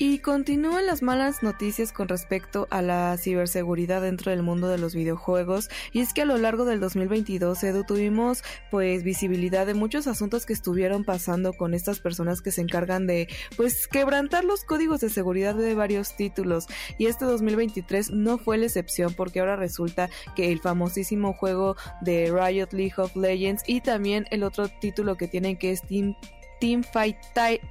Y continúan las malas noticias con respecto a la ciberseguridad dentro del mundo de los videojuegos. Y es que a lo largo del 2022, Edu, tuvimos pues visibilidad de muchos asuntos que estuvieron pasando con estas personas que se encargan de pues quebrantar los códigos de seguridad de varios títulos. Y este 2023 no fue la excepción porque ahora resulta que el famosísimo juego de Riot League of Legends y también el otro título que tienen que es Team Teamfight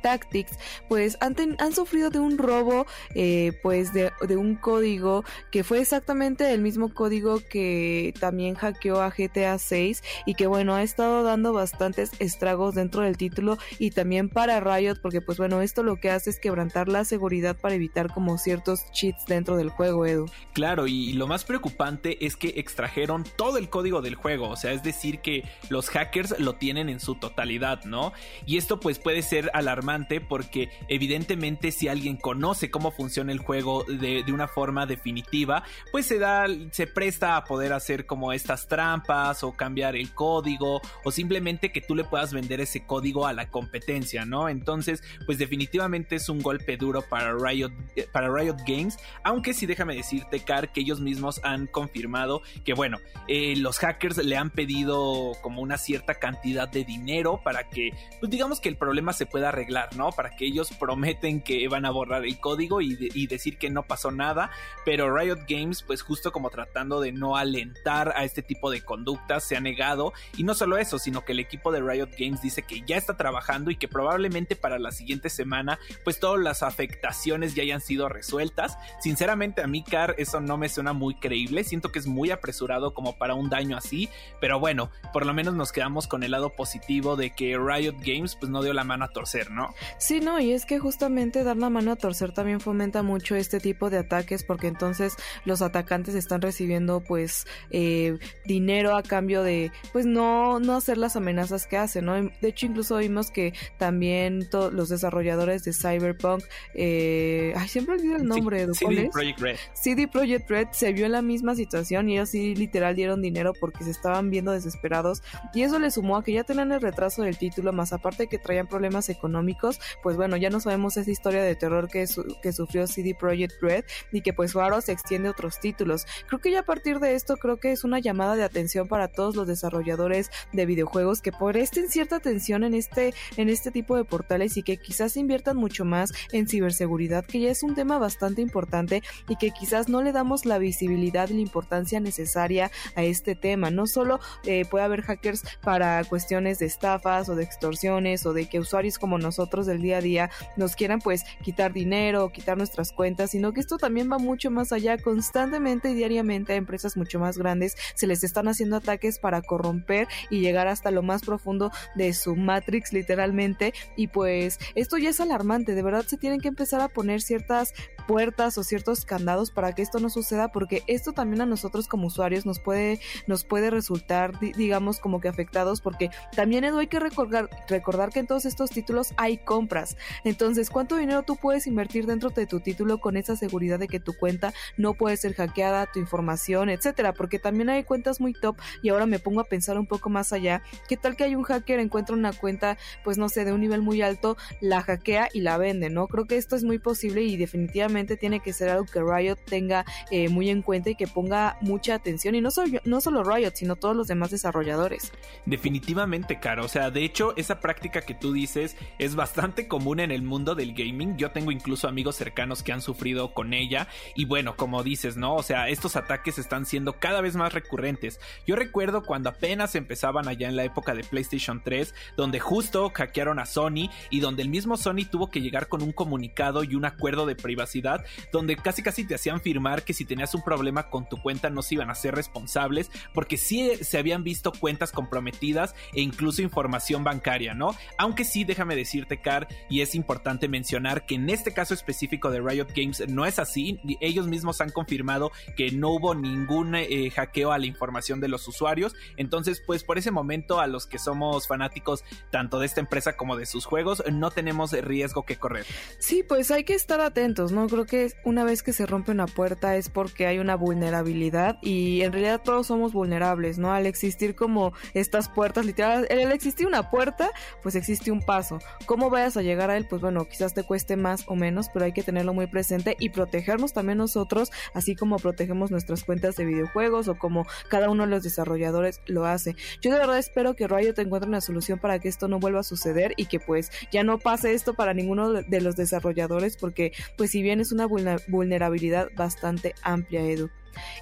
Tactics, pues han, han sufrido de un robo, eh, pues de, de, un código que fue exactamente el mismo código que también hackeó a GTA 6 y que bueno, ha estado dando bastantes estragos dentro del título y también para Riot, porque pues bueno, esto lo que hace es quebrantar la seguridad para evitar como ciertos cheats dentro del juego, Edu. Claro, y lo más preocupante es que extrajeron todo el código del juego, o sea, es decir que los hackers lo tienen en su totalidad, ¿no? Y esto pues puede ser alarmante porque evidentemente si alguien conoce cómo funciona el juego de, de, una forma definitiva, pues se da, se presta a poder hacer como estas trampas o cambiar el código o simplemente que tú le puedas vender ese código a la competencia, ¿no? Entonces, pues definitivamente es un golpe duro para Riot, para Riot Games, aunque sí déjame decirte, Car, que ellos mismos han confirmado que, bueno, eh, los hackers le han pedido como una cierta cantidad de dinero para que, pues digamos que el problema se pueda arreglar, ¿no? Para que ellos prometen que van a borrar el código y, decir que no pasó nada, pero Riot Games, pues justo como tratando de no alentar a este tipo de conductas, se ha negado. Y no solo eso, sino que el equipo de Riot Games dice que ya está trabajando y que probablemente para la siguiente semana, pues todas las afectaciones ya hayan sido resueltas. Sinceramente, a mí, Car, eso no me suena muy creíble. Siento que es muy apresurado como para un daño así, pero bueno, por lo menos nos quedamos con el lado positivo de que Riot Games, pues no dio la mano a torcer, ¿no? Sí, no, y es que justamente dar la mano a torcer también fomenta mucho este tipo de ataques porque entonces los atacantes están recibiendo pues eh, dinero a cambio de pues no, no hacer las amenazas que hacen, ¿no? De hecho incluso vimos que también los desarrolladores de Cyberpunk, eh, ay, siempre olvido el nombre sí, CD Projekt Red. CD Projekt Red se vio en la misma situación y ellos sí literal dieron dinero porque se estaban viendo desesperados y eso le sumó a que ya tenían el retraso del título más aparte que traían problemas económicos, pues bueno, ya no sabemos esa historia de terror que, su que sufrió CD Projekt Red y que pues ahora se extiende a otros títulos. Creo que ya a partir de esto creo que es una llamada de atención para todos los desarrolladores de videojuegos que presten cierta atención en este, en este tipo de portales y que quizás inviertan mucho más en ciberseguridad, que ya es un tema bastante importante y que quizás no le damos la visibilidad y la importancia necesaria a este tema. No solo eh, puede haber hackers para cuestiones de estafas o de extorsiones o de que usuarios como nosotros del día a día nos quieran pues quitar dinero o quitar nuestras cuentas, sino que esto también va mucho más allá. Constantemente y diariamente a empresas mucho más grandes se les están haciendo ataques para corromper y llegar hasta lo más profundo de su matrix literalmente y pues esto ya es alarmante, de verdad se tienen que empezar a poner ciertas puertas o ciertos candados para que esto no suceda porque esto también a nosotros como usuarios nos puede nos puede resultar digamos como que afectados porque también Edu hay que recordar recordar que en todos estos títulos hay compras. Entonces cuánto dinero tú puedes invertir dentro de tu título con esa seguridad de que tu cuenta no puede ser hackeada tu información etcétera porque también hay cuentas muy top y ahora me pongo a pensar un poco más allá qué tal que hay un hacker encuentra una cuenta pues no sé de un nivel muy alto la hackea y la vende no creo que esto es muy posible y definitivamente tiene que ser algo que Riot tenga eh, muy en cuenta y que ponga mucha atención y no solo, no solo Riot, sino todos los demás desarrolladores. Definitivamente, Caro. O sea, de hecho, esa práctica que tú dices es bastante común en el mundo del gaming. Yo tengo incluso amigos cercanos que han sufrido con ella y bueno, como dices, ¿no? O sea, estos ataques están siendo cada vez más recurrentes. Yo recuerdo cuando apenas empezaban allá en la época de PlayStation 3, donde justo hackearon a Sony y donde el mismo Sony tuvo que llegar con un comunicado y un acuerdo de privacidad, donde casi casi te hacían firmar que si tenías un problema con tu cuenta no se iban a ser responsables, porque sí se habían visto cuentas comprometidas e incluso información bancaria, ¿no? Aunque sí, déjame decirte, Car, y es importante mencionar que en este caso específico de Riot Games no es así, ellos mismos han confirmado que no hubo ningún eh, hackeo a la información de los usuarios, entonces pues por ese momento a los que somos fanáticos tanto de esta empresa como de sus juegos no tenemos riesgo que correr. Sí, pues hay que estar atentos, ¿no? Creo que una vez que se rompe una puerta es porque hay una vulnerabilidad y en realidad todos somos vulnerables, ¿no? Al existir como estas puertas, literal, al existir una puerta, pues existe un paso. ¿Cómo vayas a llegar a él? Pues bueno, quizás te cueste más o menos, pero hay que tenerlo muy presente y protegernos también nosotros, así como protegemos nuestras cuentas de videojuegos o como cada uno de los desarrolladores lo hace. Yo de verdad espero que Riot encuentre una solución para que esto no vuelva a suceder y que pues ya no pase esto para ninguno de los desarrolladores porque pues si bien es una vulnerabilidad bastante amplia, Edu.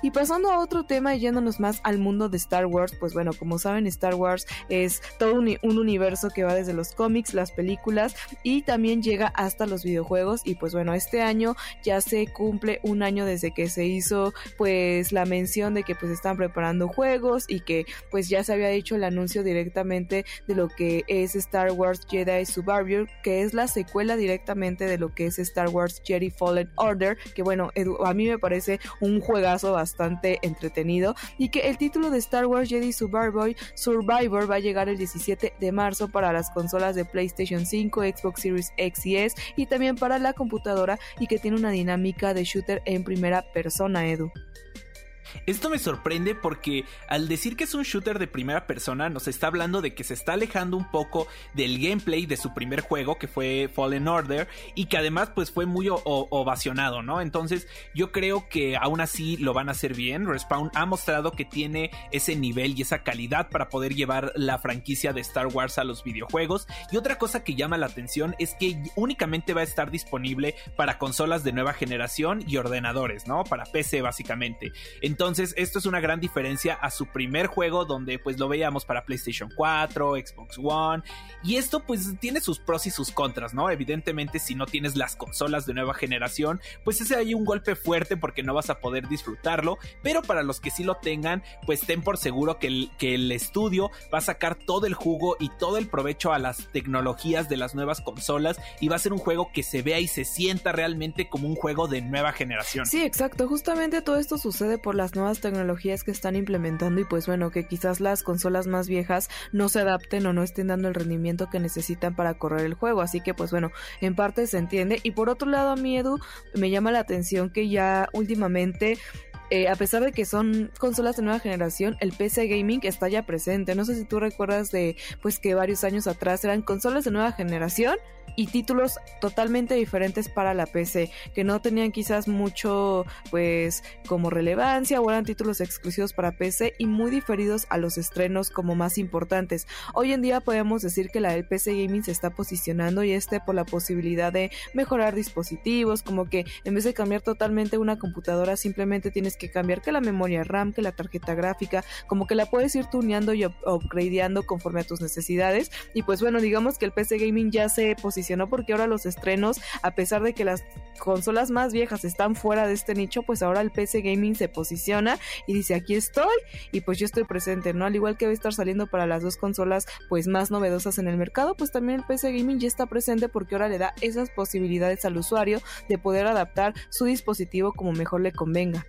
Y pasando a otro tema y yéndonos más al mundo de Star Wars, pues bueno, como saben, Star Wars es todo un, universo que va desde los cómics, las películas y también llega hasta los videojuegos. Y pues bueno, este año ya se cumple un año desde que se hizo pues la mención de que pues están preparando juegos y que pues ya se había hecho el anuncio directamente de lo que es Star Wars Jedi Survivor, que es la secuela directamente de lo que es Star Wars Jedi Fallen Order, que bueno, a mí me parece un juegazo bastante entretenido y que el título de Star Wars Jedi Survivor, Survivor va a llegar el 17 de marzo para las consolas de PlayStation 5, Xbox Series X y S y también para la computadora y que tiene una dinámica de shooter en primera persona, Edu. Esto me sorprende porque al decir que es un shooter de primera persona nos está hablando de que se está alejando un poco del gameplay de su primer juego que fue Fallen Order y que además pues fue muy ovacionado, ¿no? Entonces yo creo que aún así lo van a hacer bien. Respawn ha mostrado que tiene ese nivel y esa calidad para poder llevar la franquicia de Star Wars a los videojuegos. Y otra cosa que llama la atención es que únicamente va a estar disponible para consolas de nueva generación y ordenadores, ¿no? Para PC básicamente. Entonces entonces, esto es una gran diferencia a su primer juego donde pues lo veíamos para PlayStation 4, Xbox One. Y esto pues tiene sus pros y sus contras, ¿no? Evidentemente si no tienes las consolas de nueva generación, pues ese hay un golpe fuerte porque no vas a poder disfrutarlo. Pero para los que sí lo tengan, pues ten por seguro que el, estudio va a sacar todo el jugo y todo el provecho a las tecnologías de las nuevas consolas y va a ser un juego que se vea y se sienta realmente como un juego de nueva generación. Sí, exacto. Justamente todo esto sucede por las nuevas tecnologías que están implementando y pues bueno, que quizás las consolas más viejas no se adapten o no estén dando el rendimiento que necesitan para correr el juego. Así que pues bueno, en parte se entiende. Y por otro lado, a mí Edu me llama la atención que ya últimamente eh, a pesar de que son consolas de nueva generación, el PC gaming está ya presente. No sé si tú recuerdas de pues que varios años atrás eran consolas de nueva generación y títulos totalmente diferentes para la PC, que no tenían quizás mucho pues como relevancia o eran títulos exclusivos para PC y muy diferidos a los estrenos como más importantes. Hoy en día podemos decir que la del PC gaming se está posicionando y este por la posibilidad de mejorar dispositivos, como que en vez de cambiar totalmente una computadora simplemente tienes que cambiar que la memoria RAM, que la tarjeta gráfica, como que la puedes ir tuneando y upgradeando conforme a tus necesidades y pues bueno, digamos que el PC gaming ya se posiciona porque ahora los estrenos, a pesar de que las consolas más viejas están fuera de este nicho, pues ahora el PC gaming se posiciona y dice aquí estoy y pues yo estoy presente, ¿no? Al igual que va a estar saliendo para las dos consolas pues más novedosas en el mercado, pues también el PC gaming ya está presente porque ahora le da esas posibilidades al usuario de poder adaptar su dispositivo como mejor le convenga.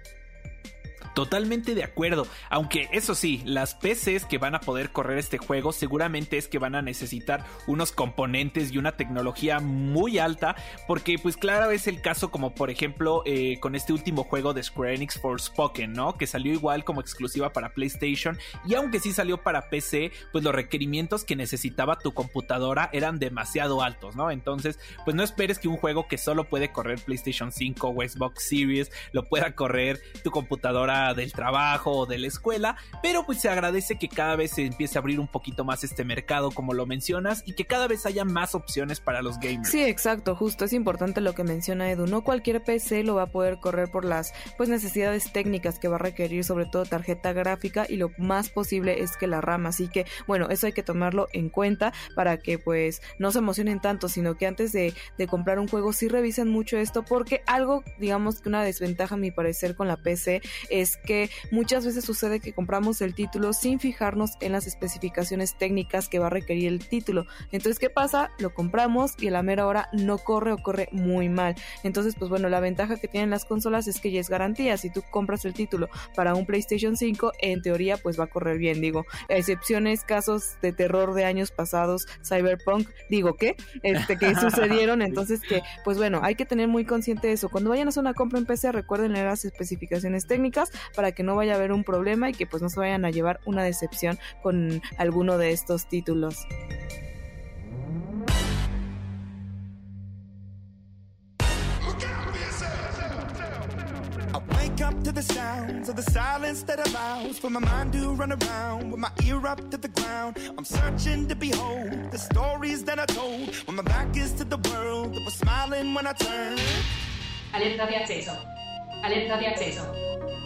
Totalmente de acuerdo, aunque eso sí, las PCs que van a poder correr este juego seguramente es que van a necesitar unos componentes y una tecnología muy alta, porque pues claro es el caso como por ejemplo eh, con este último juego de Square Enix Forspoken, ¿no? Que salió igual como exclusiva para PlayStation y aunque sí salió para PC, pues los requerimientos que necesitaba tu computadora eran demasiado altos, ¿no? Entonces, pues no esperes que un juego que solo puede correr PlayStation 5 o Xbox Series lo pueda correr tu computadora del trabajo o de la escuela, pero pues se agradece que cada vez se empiece a abrir un poquito más este mercado como lo mencionas y que cada vez haya más opciones para los gamers. Sí, exacto, justo es importante lo que menciona Edu, no cualquier PC lo va a poder correr por las pues necesidades técnicas que va a requerir sobre todo tarjeta gráfica y lo más posible es que la RAM, así que bueno, eso hay que tomarlo en cuenta para que pues no se emocionen tanto, sino que antes de, de comprar un juego sí revisen mucho esto porque algo digamos que una desventaja a mi parecer con la PC es que muchas veces sucede que compramos el título sin fijarnos en las especificaciones técnicas que va a requerir el título. Entonces, ¿qué pasa? Lo compramos y a la mera hora no corre o corre muy mal. Entonces, pues bueno, la ventaja que tienen las consolas es que ya es garantía. Si tú compras el título para un PlayStation 5, en teoría, pues va a correr bien. Digo, excepciones, casos de terror de años pasados, Cyberpunk, digo, ¿qué? Este, que sucedieron. Entonces, que, pues bueno, hay que tener muy consciente de eso. Cuando vayan a hacer una compra en PC, recuerden leer las especificaciones técnicas para que no vaya a haber un problema y que pues no se vayan a llevar una decepción con alguno de estos títulos. wake up to the sounds of the silence that allows for my mind to run around with my ear up to the ground. I'm searching to behold the stories that I told when my back is to the world that was smiling when I turned. Alerta de acceso. Alerta de acceso.